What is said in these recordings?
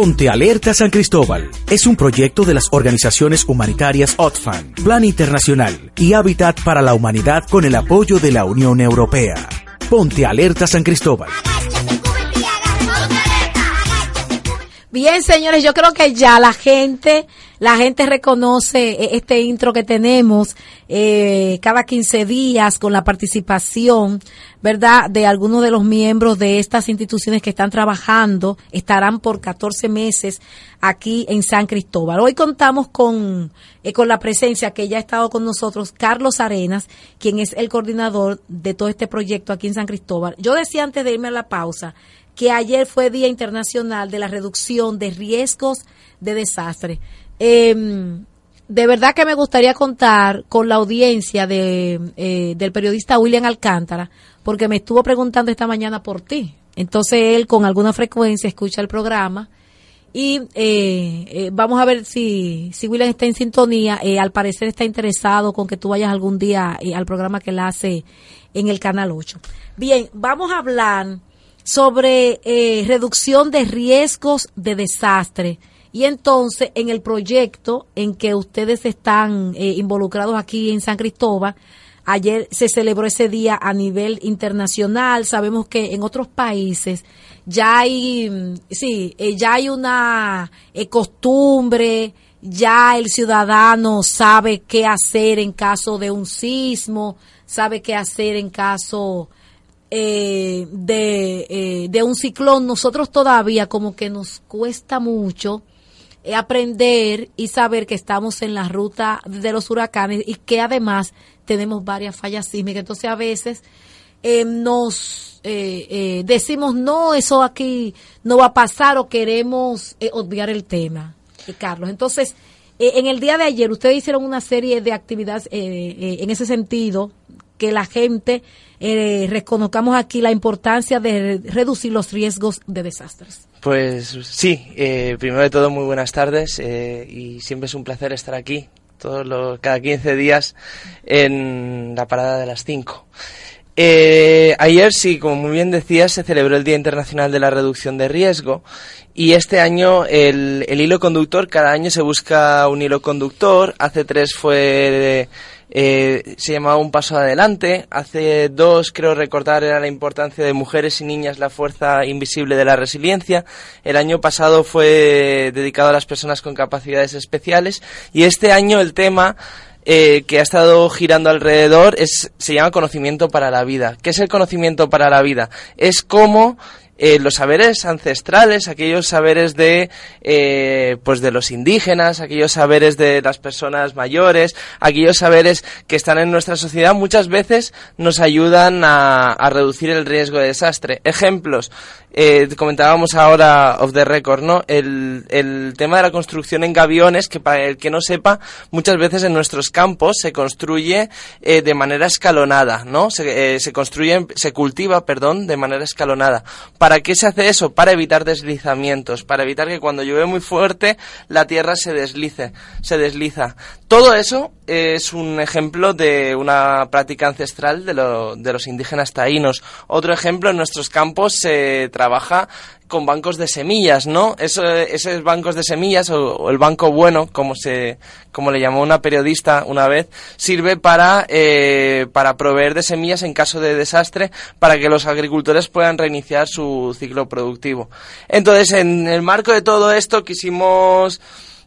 Ponte Alerta San Cristóbal es un proyecto de las organizaciones humanitarias OTFAN, Plan Internacional y Hábitat para la Humanidad con el apoyo de la Unión Europea. Ponte Alerta San Cristóbal. Bien, señores, yo creo que ya la gente, la gente reconoce eh, este intro que tenemos eh, cada 15 días con la participación, ¿verdad?, de algunos de los miembros de estas instituciones que están trabajando, estarán por 14 meses aquí en San Cristóbal. Hoy contamos con, eh, con la presencia que ya ha estado con nosotros, Carlos Arenas, quien es el coordinador de todo este proyecto aquí en San Cristóbal. Yo decía antes de irme a la pausa, que ayer fue Día Internacional de la Reducción de Riesgos de Desastre. Em, de verdad que me gustaría contar con la audiencia de, eh, del periodista William Alcántara, porque me estuvo preguntando esta mañana por ti. Entonces él con alguna frecuencia escucha el programa y eh, eh, vamos a ver si, si William está en sintonía. al parecer está interesado con que tú vayas algún día al programa que él hace en el Canal 8. Bien, vamos a hablar sobre eh, reducción de riesgos de desastre. Y entonces, en el proyecto en que ustedes están eh, involucrados aquí en San Cristóbal, ayer se celebró ese día a nivel internacional. Sabemos que en otros países ya hay, mm, sí, eh, ya hay una costumbre, ya el ciudadano sabe qué hacer en caso de un sismo, sabe qué hacer en caso eh, de, eh, de un ciclón, nosotros todavía como que nos cuesta mucho eh, aprender y saber que estamos en la ruta de los huracanes y que además tenemos varias fallas sísmicas. Entonces a veces nos decimos, no, eso aquí no va a pasar o queremos obviar el tema, Carlos. Entonces, en el día de ayer ustedes hicieron una serie de actividades en ese sentido que la gente eh, reconozcamos aquí la importancia de reducir los riesgos de desastres. Pues sí, eh, primero de todo muy buenas tardes eh, y siempre es un placer estar aquí todos los, cada 15 días en la parada de las 5. ayer, sí, como muy bien decías, se celebró el Día Internacional de la Reducción de Riesgo y este año el, el hilo conductor, cada año se busca un hilo conductor. Hace tres fue eh, se llamaba Un Paso Adelante. Hace dos, creo recordar, era la importancia de mujeres y niñas, la fuerza invisible de la resiliencia. El año pasado fue dedicado a las personas con capacidades especiales. Y este año el tema eh, que ha estado girando alrededor es, se llama conocimiento para la vida. ¿Qué es el conocimiento para la vida? Es cómo eh, los saberes ancestrales, aquellos saberes de, eh, pues de los indígenas, aquellos saberes de las personas mayores, aquellos saberes que están en nuestra sociedad, muchas veces nos ayudan a, a reducir el riesgo de desastre. Ejemplos, eh, comentábamos ahora of the record, ¿no? El, el, tema de la construcción en gaviones, que para el que no sepa, muchas veces en nuestros campos se construye eh, de manera escalonada, ¿no? Se, eh, se construye, se cultiva, perdón, de manera escalonada. ¿Para qué se hace eso? Para evitar deslizamientos, para evitar que cuando llueve muy fuerte la tierra se deslice, se desliza. Todo eso es un ejemplo de una práctica ancestral de, lo, de los indígenas taínos. Otro ejemplo, en nuestros campos se trabaja con bancos de semillas, ¿no? Eso, esos bancos de semillas, o, el banco bueno, como se, como le llamó una periodista una vez, sirve para, eh, para proveer de semillas en caso de desastre, para que los agricultores puedan reiniciar su ciclo productivo. Entonces, en el marco de todo esto, quisimos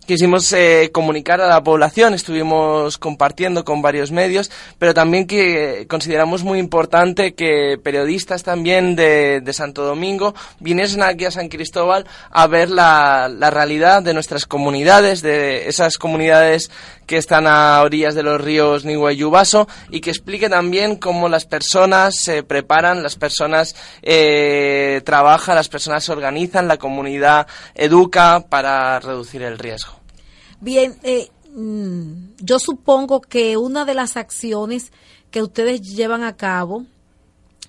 quisimos eh, comunicar a la población, estuvimos compartiendo con varios medios, pero también que consideramos muy importante que periodistas también de, Santo Domingo viniesen aquí a San Cristóbal a ver la, la, realidad de nuestras comunidades, de esas comunidades que están a orillas de los ríos Nigua y Yubaso, y que explique también cómo las personas se preparan, las personas eh, trabajan, las personas se organizan, la comunidad educa para reducir el riesgo. Bien, eh, mm, yo supongo que una de las acciones que ustedes llevan a cabo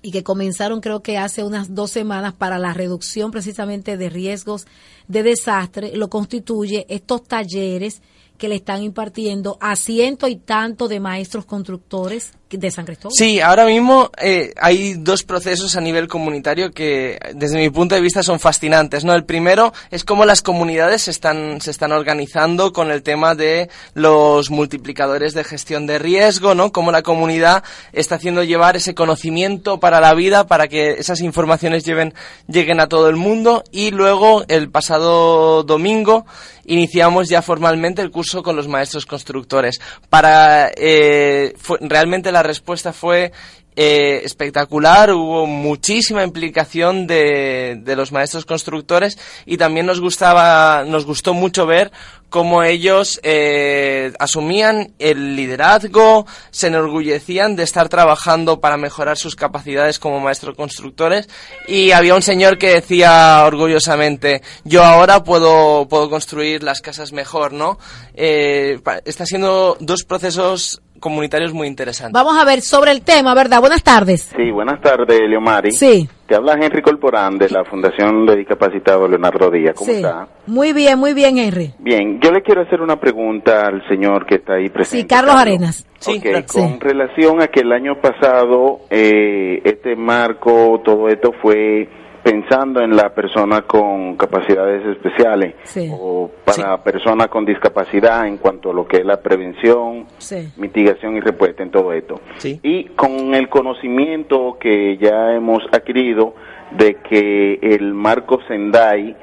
y que comenzaron creo que hace unas dos semanas para la reducción precisamente de riesgos de desastre, lo constituye estos talleres que le están impartiendo a ciento y tanto de maestros constructores de San Cristóbal. Sí, ahora mismo eh, hay dos procesos a nivel comunitario que desde mi punto de vista son fascinantes. ¿no? El primero es cómo las comunidades se están, se están organizando con el tema de los multiplicadores de gestión de riesgo, ¿no? cómo la comunidad está haciendo llevar ese conocimiento para la vida, para que esas informaciones lleven, lleguen a todo el mundo. Y luego, el pasado domingo, iniciamos ya formalmente el curso con los maestros constructores. Para eh, realmente la respuesta fue eh, espectacular, hubo muchísima implicación de, de, los maestros constructores y también nos gustaba, nos gustó mucho ver cómo ellos eh, asumían el liderazgo, se enorgullecían de estar trabajando para mejorar sus capacidades como maestros constructores y había un señor que decía orgullosamente yo ahora puedo puedo construir las casas mejor, ¿no? Eh, está siendo dos procesos comunitarios muy interesantes. Vamos a ver sobre el tema, ¿verdad? Buenas tardes. Sí, buenas tardes, Leomari. Sí. Te habla Henry Corporán de la Fundación de Discapacitados Leonardo Díaz. ¿Cómo sí. está? Muy bien, muy bien, Henry. Bien, yo le quiero hacer una pregunta al señor que está ahí presente. Sí, Carlos, Arenas. Sí, okay, claro. con Sí. relación a que el año pasado eh, este marco, todo esto fue pensando en la persona con capacidades especiales Sí. o para personas con discapacidad en cuanto a lo que es la prevención, Sí. mitigación y respuesta en todo esto. Sí. Y con el conocimiento que ya hemos adquirido de que el marco Sendai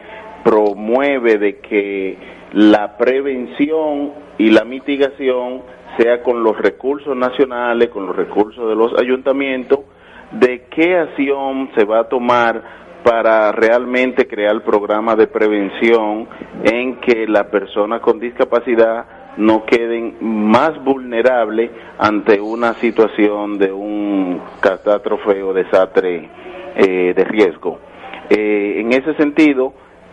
promueve de que la prevención y la mitigación sea con los recursos nacionales, con los recursos de los ayuntamientos, de qué acción se va a tomar para realmente crear programas de prevención en que las personas con discapacidad no queden más vulnerables ante una situación de un catástrofe o desastre eh, de riesgo. Eh, en ese sentido,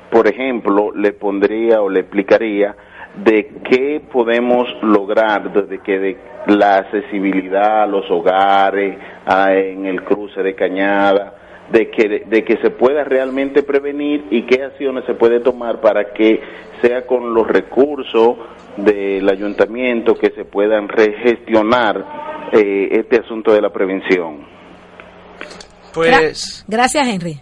por ejemplo, le pondría o le explicaría de qué podemos lograr desde que de la accesibilidad a los hogares, en el cruce de cañada, de que, de que se pueda realmente prevenir y qué acciones se puede tomar para que sea con los recursos del ayuntamiento que se puedan regestionar eh, este asunto de la prevención. Pues... Gracias, Henry.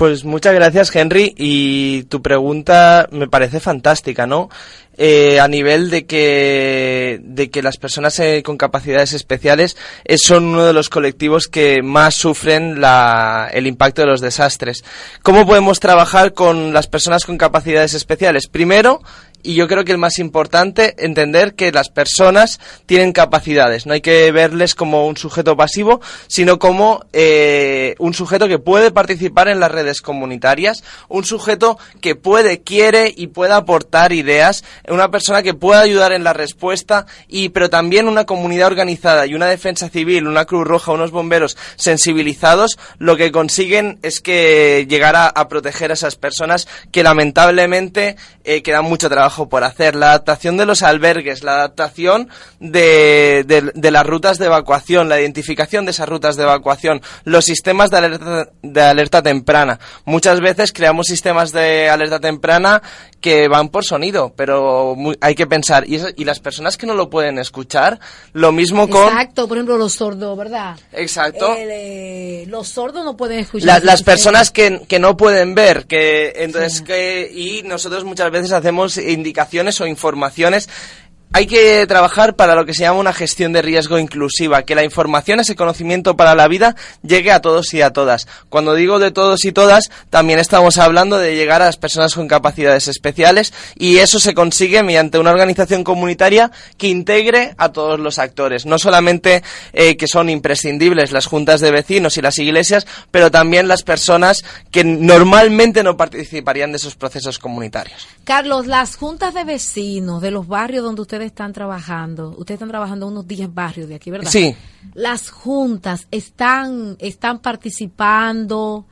Pues muchas gracias, Henry. Y tu pregunta me parece fantástica, ¿no? Eh, a nivel de que, de que las personas eh, con capacidades especiales eh, son uno de los colectivos que más sufren la, el impacto de los desastres. ¿Cómo podemos trabajar con las personas con capacidades especiales? Primero, y yo creo que el más importante, entender que las personas tienen capacidades. No hay que verles como un sujeto pasivo, sino como eh, un sujeto que puede participar en las redes comunitarias, un sujeto que puede, quiere y puede aportar ideas, una persona que puede ayudar en la respuesta, y pero también una comunidad organizada y una defensa civil, una Cruz Roja, unos bomberos sensibilizados, lo que consiguen es que llegar a, proteger a esas personas que lamentablemente eh, queda mucho trabajo por hacer. La adaptación de los albergues, la adaptación de, de, de las rutas de evacuación, la identificación de esas rutas de evacuación, los sistemas de alerta, de alerta temprana. Muchas veces creamos sistemas de alerta temprana que van por sonido, pero muy- hay que pensar. Y, esas- y las personas que no lo pueden escuchar, lo mismo con... Exacto, por ejemplo, los sordos, ¿verdad? Exacto. El, eh, los sordos no pueden escuchar. La- las personas que, que no pueden ver, que entonces que y nosotros muchas veces hacemos indicaciones o informaciones. Hay que trabajar para lo que se llama una gestión de riesgo inclusiva, que la información, ese conocimiento para la vida, llegue a todos y a todas. Cuando digo de todos y todas, también estamos hablando de llegar a las personas con capacidades especiales y eso se consigue mediante una organización comunitaria que integre a todos los actores, no solamente eh, que son imprescindibles las juntas de vecinos y las iglesias, pero también las personas que normalmente no participarían de esos procesos comunitarios. Carlos, las juntas de vecinos de los barrios donde ustedes están trabajando, ustedes están trabajando unos 10 barrios de aquí, ¿verdad? Sí. Las juntas están, están participando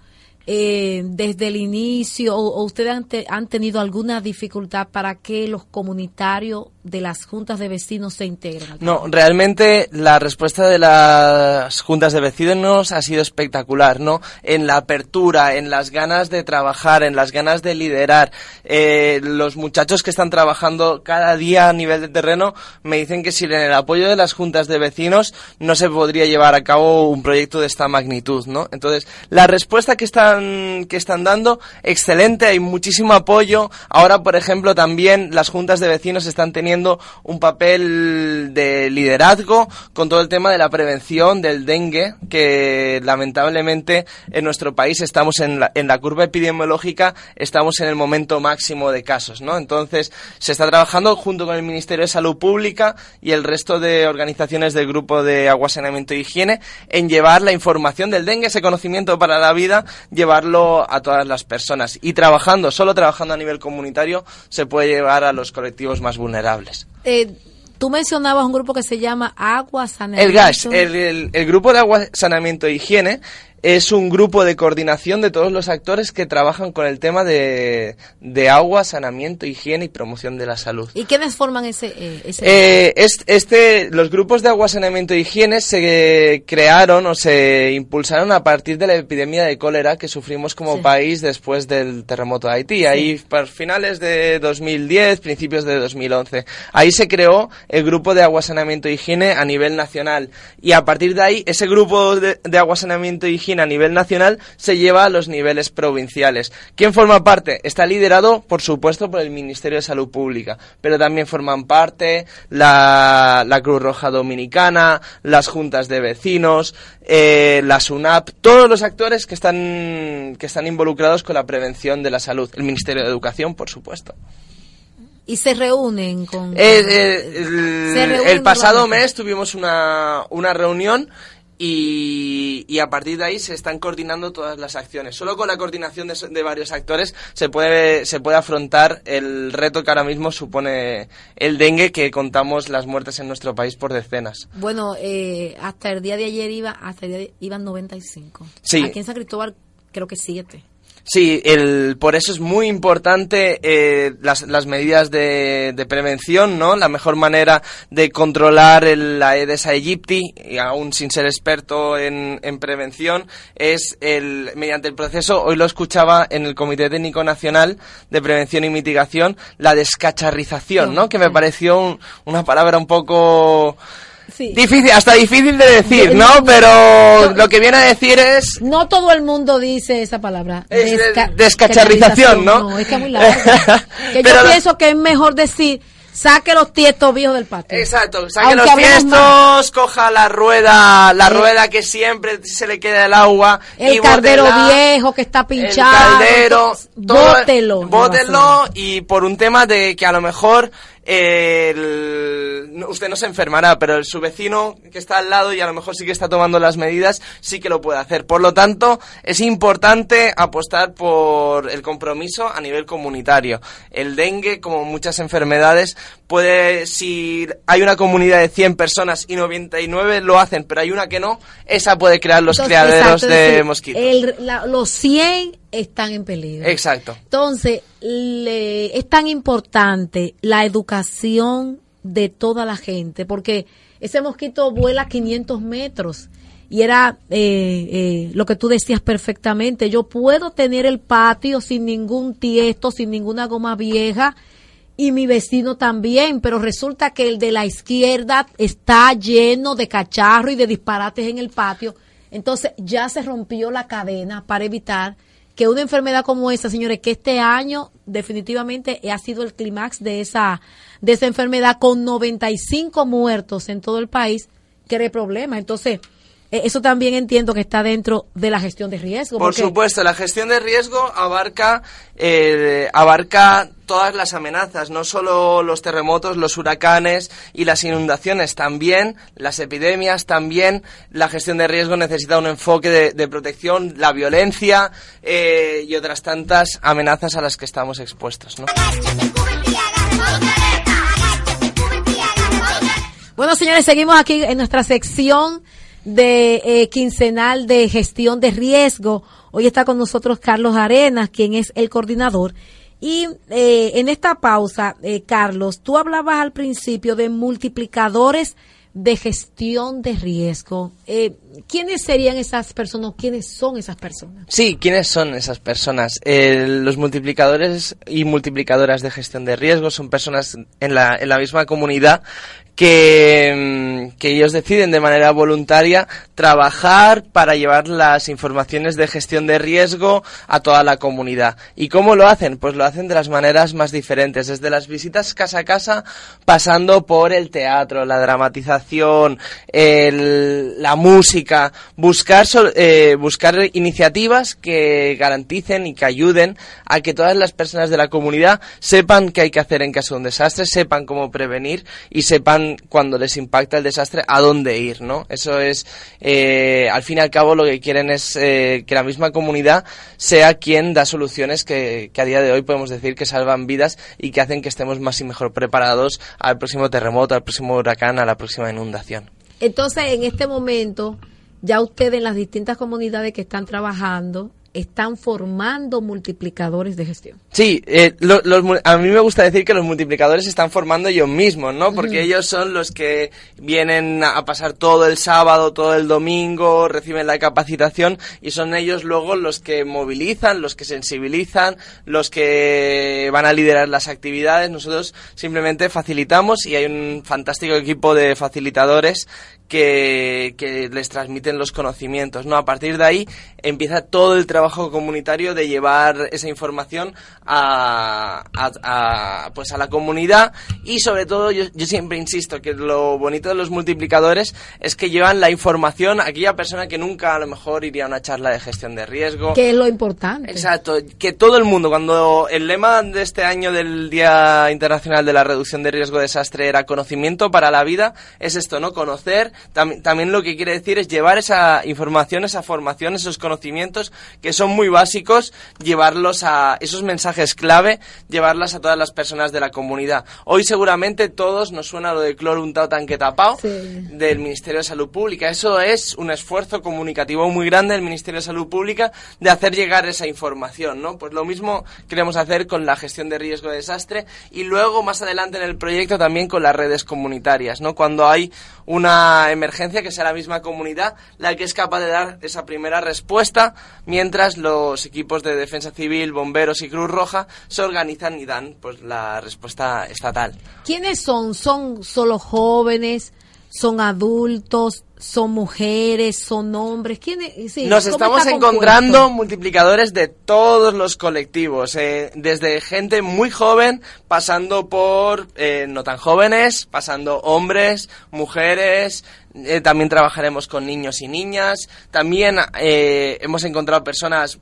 eh, desde el inicio o, o ustedes han, te- han tenido alguna dificultad para que los comunitarios de las juntas de vecinos se integren? No, realmente la respuesta de las juntas de vecinos ha sido espectacular, ¿no? En la apertura, en las ganas de trabajar, en las ganas de liderar. Eh, los muchachos que están trabajando cada día a nivel de terreno me dicen que sin el apoyo de las juntas de vecinos no se podría llevar a cabo un proyecto de esta magnitud, ¿no? Entonces, la respuesta que están, que están dando, excelente, hay muchísimo apoyo. Ahora, por ejemplo, también las juntas de vecinos están teniendo un papel de liderazgo con todo el tema de la prevención del dengue, que lamentablemente en nuestro país estamos en la, en la curva epidemiológica, estamos en el momento máximo de casos, ¿no? Entonces, se está trabajando junto con el Ministerio de Salud Pública y el resto de organizaciones del Grupo de Agua, Saneamiento e Higiene en llevar la información del dengue, ese conocimiento para la vida, llevarlo a todas las personas. Y trabajando, solo trabajando a nivel comunitario, se puede llevar a los colectivos más vulnerables. Eh, tú mencionabas un grupo que se llama Agua Saneamiento. El GAS, el, el, el, grupo de Agua, Saneamiento e Higiene, es un grupo de coordinación de todos los actores que trabajan con el tema de, de agua, saneamiento, higiene y promoción de la salud. ¿Y quiénes forman ese? Eh, ese eh, este, este, los grupos de agua, saneamiento e higiene se crearon o se impulsaron a partir de la epidemia de cólera que sufrimos como sí. país después del terremoto de Haití. Sí. Ahí, para finales de 2010, principios de 2011. Ahí se creó el grupo de agua, saneamiento e higiene a nivel nacional. Y a partir de ahí, ese grupo de, de agua, e higiene a nivel nacional se lleva a los niveles provinciales. ¿Quién forma parte? Está liderado, por supuesto, por el Ministerio de Salud Pública, pero también forman parte la, la Cruz Roja Dominicana, las juntas de vecinos, eh, la SUNAP, todos los actores que están, que están involucrados con la prevención de la salud. El Ministerio de Educación, por supuesto y se reúnen con... Eh, eh, el, se reúnen el, pasado mes tuvimos una, una reunión y, y, a partir de ahí se están coordinando todas las acciones. Solo con la coordinación de, de, varios actores se puede, se puede afrontar el reto que ahora mismo supone el dengue, que contamos las muertes en nuestro país por decenas. Bueno, eh, hasta el día de ayer iba, hasta el día de, iban 95. Sí. Aquí en San Cristóbal creo que 7. Sí, el, por eso es muy importante eh, las, las, medidas de, de, prevención, ¿no? La mejor manera de controlar el, la Aedes aegypti, y aún sin ser experto en, en, prevención, es el, mediante el proceso, hoy lo escuchaba en el Comité Técnico Nacional de Prevención y Mitigación, la descacharrización, ¿no? Que me pareció un, una palabra un poco... Sí. Difícil, hasta difícil de decir, ¿no? Pero lo que viene a decir es... No todo el mundo dice esa palabra. Es Desca descacharrización, ¿no? No, es que es muy largo. que Pero yo pienso que es mejor decir saque los tiestos viejos del patio. Exacto, saque Aunque los tiestos, coja la rueda, la rueda que siempre se le queda el agua. El y caldero bótela, viejo que está pinchado. El caldero. Bótelo. Bótelo y por un tema de que a lo mejor usted no se enfermará, pero su vecino que está al lado y a lo mejor sí que está tomando las medidas, sí que lo puede hacer. Por lo tanto, es importante apostar por el compromiso a nivel comunitario. El dengue, como muchas enfermedades, puede, si hay una comunidad de 100 personas y 99 lo hacen, pero hay una que no, esa puede crear los Entonces, criaderos exacto, de mosquitos. El, la, los 100 están en peligro. Exacto. Entonces, le, es tan importante la educación de toda la gente, porque ese mosquito vuela 500 metros y era eh, eh, lo que tú decías perfectamente. Yo puedo tener el patio sin ningún tiesto, sin ninguna goma vieja y mi vecino también, pero resulta que el de la izquierda está lleno de cacharro y de disparates en el patio. Entonces ya se rompió la cadena para evitar que una enfermedad como esa, señores, que este año definitivamente ha sido el clímax de esa, de esa enfermedad con 95 muertos en todo el país, cree problemas. Entonces, eso también entiendo que está dentro de la gestión de riesgo. Por supuesto, la gestión de riesgo abarca, eh, abarca todas las amenazas, no solo los terremotos, los huracanes y las inundaciones, también las epidemias, también la gestión de riesgo necesita un enfoque de, de protección, la violencia eh, y otras tantas amenazas a las que estamos expuestos. ¿no? Bueno, señores, seguimos aquí en nuestra sección de eh, quincenal de gestión de riesgo. Hoy está con nosotros Carlos Arenas, quien es el coordinador Y eh, en esta pausa, eh, Carlos, tú hablabas al principio de multiplicadores de gestión de riesgo. Eh, ¿Quiénes serían esas personas? ¿Quiénes son esas personas? Sí, ¿quiénes son esas personas? Eh, los multiplicadores y multiplicadoras de gestión de riesgo son personas en la, en la misma comunidad que, mm, que ellos deciden de manera voluntaria trabajar para llevar las informaciones de gestión de riesgo a toda la comunidad. ¿Y cómo lo hacen? Pues lo hacen de las maneras más diferentes, desde las visitas casa a casa, pasando por el teatro, la dramatización, el, la música, buscar, eh, buscar iniciativas que garanticen y que ayuden a que todas las personas de la comunidad sepan qué hay que hacer en caso de un desastre, sepan cómo prevenir y sepan cuando les impacta el desastre a dónde ir, ¿no? Eso es, eh, al fin y al cabo, lo que quieren es eh, que la misma comunidad sea quien da soluciones que, que a día de hoy podemos decir que salvan vidas y que hacen que estemos más y mejor preparados al próximo terremoto, al próximo huracán, a la próxima inundación. Entonces, en este momento, ya ustedes en las distintas comunidades que están trabajando, están formando multiplicadores de gestión. Sí, eh, los, a mí me gusta decir que los multiplicadores se están formando ellos mismos, ¿no? Porque ellos son los que vienen a pasar todo el sábado, todo el domingo, reciben la capacitación y son ellos luego los que movilizan, los que sensibilizan, los que van a liderar las actividades. Nosotros simplemente facilitamos y hay un fantástico equipo de facilitadores que, que, les transmiten los conocimientos, ¿no? A partir de ahí empieza todo el trabajo comunitario de llevar esa información a, a, pues a la comunidad y sobre todo yo, yo, siempre insisto que lo bonito de los multiplicadores es que llevan la información a aquella persona que nunca a lo mejor iría a una charla de gestión de riesgo. Que es lo importante. Exacto, que todo el mundo, cuando el lema de este año del Día Internacional de la Reducción de Riesgo de Desastre era conocimiento para la vida, es esto, ¿no? Conocer también lo que quiere decir es llevar esa información, esa formación, esos conocimientos que son muy básicos, llevarlos a esos mensajes clave, llevarlas a todas las personas de la comunidad. Hoy seguramente todos nos suena lo de cloro untado tanque tapado del Ministerio de Salud Pública. Eso es un esfuerzo comunicativo muy grande del Ministerio de Salud Pública de hacer llegar esa información, ¿no? Pues lo mismo queremos hacer con la gestión de riesgo de desastre y luego más adelante en el proyecto también con las redes comunitarias, ¿no? Cuando hay una emergencia que sea la misma comunidad la que es capaz de dar esa primera respuesta, mientras los equipos de defensa civil, bomberos y Cruz Roja se organizan y dan pues la respuesta estatal. ¿Quiénes son? ¿Son solo jóvenes? ¿Son adultos? son mujeres, son hombres. ¿Quiénes? Nos estamos encontrando multiplicadores de todos los colectivos, eh, desde gente muy joven, pasando por eh, no tan jóvenes, pasando hombres, mujeres. Eh, también trabajaremos con niños y niñas. También hemos encontrado personas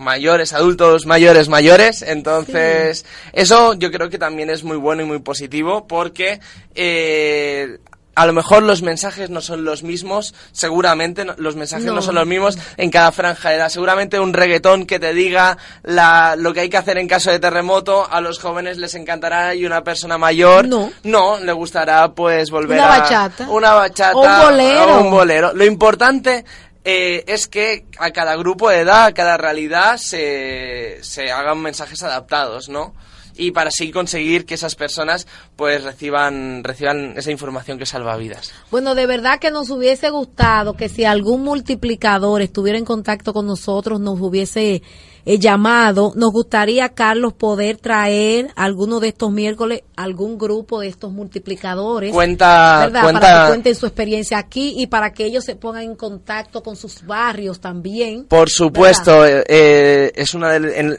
mayores, adultos mayores, mayores. Entonces, eso yo creo que también es muy bueno y muy positivo porque eh, a lo mejor los mensajes no son los mismos, seguramente los mensajes no. son los mismos en cada franja de edad. Seguramente un reggaetón que te diga la, lo que hay que hacer en caso de terremoto, a los jóvenes les encantará y una persona mayor no, no le gustará pues volver una bachata. una bachata o un bolero. O un bolero. Lo importante eh, es que a cada grupo de edad, a cada realidad se, se hagan mensajes adaptados, ¿no? Y para así conseguir que esas personas pues reciban reciban esa información que salva vidas. Bueno, de verdad que nos hubiese gustado que si algún multiplicador estuviera en contacto con nosotros nos hubiese eh, llamado. Nos gustaría, Carlos, poder traer alguno de estos miércoles algún grupo de estos multiplicadores. Cuenta, cuenta, Para que cuenten su experiencia aquí y para que ellos se pongan en contacto con sus barrios también. Por supuesto, eh, eh, es una de,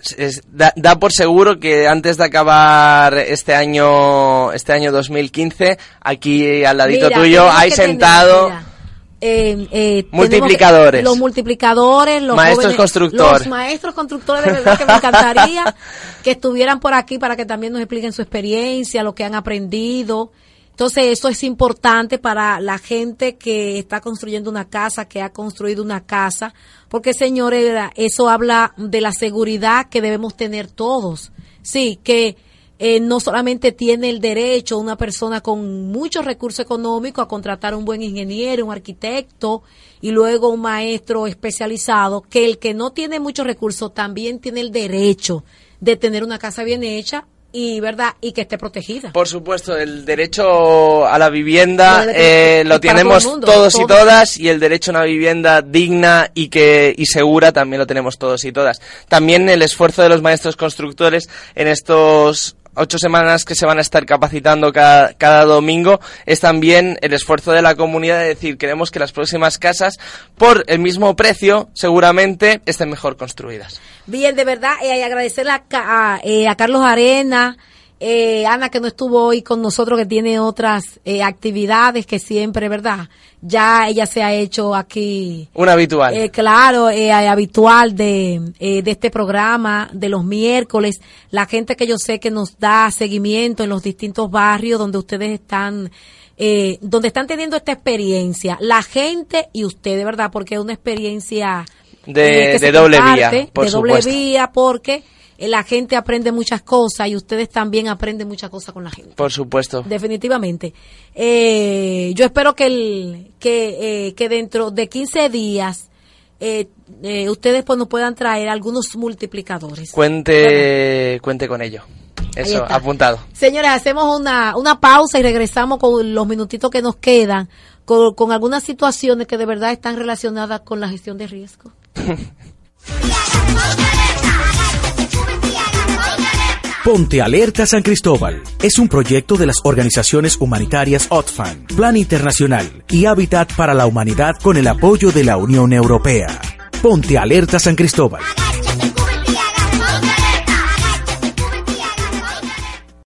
da, por seguro que antes de acabar este año, este año 2015, aquí al ladito tuyo, hay sentado. Eh, eh, multiplicadores. Los multiplicadores, los maestros constructores. Los maestros constructores, de verdad que me encantaría que estuvieran por aquí para que también nos expliquen su experiencia, lo que han aprendido. Entonces, eso es importante para la gente que está construyendo una casa, que ha construido una casa, porque señores, eso habla de la seguridad que debemos tener todos. Sí, que eh, no solamente tiene el derecho una persona con muchos recursos económicos a contratar un buen ingeniero, un arquitecto y luego un maestro especializado, que el que no tiene muchos recursos también tiene el derecho de tener una casa bien hecha y verdad y que esté protegida. Por supuesto, el derecho a la vivienda eh, lo tenemos todo el mundo, todos y todas y el derecho a una vivienda digna y que y segura también lo tenemos todos y todas. También el esfuerzo de los maestros constructores en estos ocho semanas que se van a estar capacitando cada, cada domingo es también el esfuerzo de la comunidad de decir queremos que las próximas casas por el mismo precio seguramente estén mejor construidas. Bien, de verdad, eh, agradecerle a, a, eh, a Carlos Arena, eh, Ana que no estuvo hoy con nosotros, que tiene otras eh, actividades que siempre, ¿verdad? Ya ella se ha hecho aquí. Un habitual. Eh, claro, eh, habitual de, eh, de este programa de los miércoles, la gente que yo sé que nos da seguimiento en los distintos barrios donde ustedes están, eh, donde están teniendo esta experiencia, la gente y ustedes, ¿verdad? Porque es una experiencia De- de doble vía, por de doble vía, porque la gente aprende muchas cosas y ustedes también aprenden muchas cosas con la gente. Por supuesto. Definitivamente. Eh, yo espero que, el, que, eh, que dentro de 15 días eh, eh, ustedes pues nos puedan traer algunos multiplicadores. Cuente, cuente con ello. Eso, apuntado. Señores, hacemos una, una pausa y regresamos con los minutitos que nos quedan con, con algunas situaciones que de verdad están relacionadas con la gestión de riesgo. Ponte Alerta San Cristóbal es un proyecto de las organizaciones humanitarias OTFAN, Plan Internacional y Hábitat para la Humanidad con el apoyo de la Unión Europea. Ponte Alerta San Cristóbal.